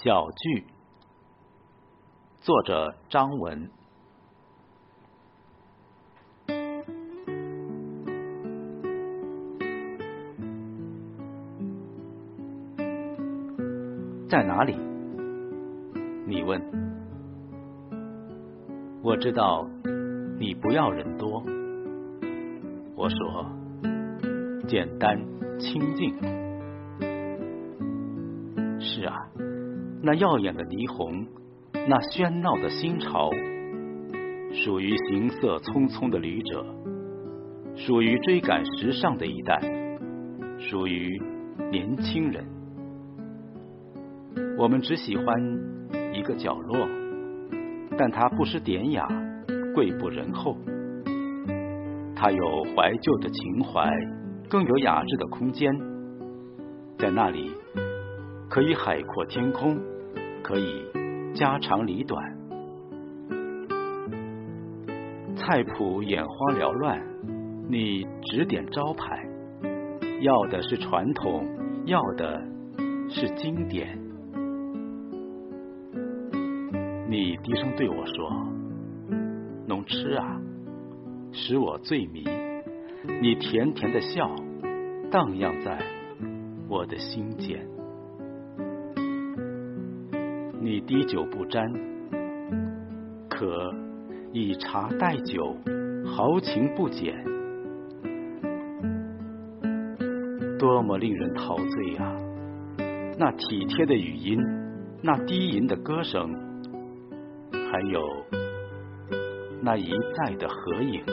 小聚，作者张文。在哪里？你问。我知道你不要人多。我说，简单清净。是啊，那耀眼的霓虹，那喧闹的新潮，属于行色匆匆的旅者，属于追赶时尚的一代，属于年轻人。我们只喜欢一个角落，但它不失典雅，贵不仁厚。它有怀旧的情怀，更有雅致的空间。在那里，可以海阔天空，可以家长里短。菜谱眼花缭乱，你指点招牌，要的是传统，要的是经典。你低声对我说：“能吃啊，使我醉迷。”你甜甜的笑，荡漾在我的心间。你滴酒不沾，可以茶代酒，豪情不减，多么令人陶醉啊！那体贴的语音，那低吟的歌声。还有那一再的合影。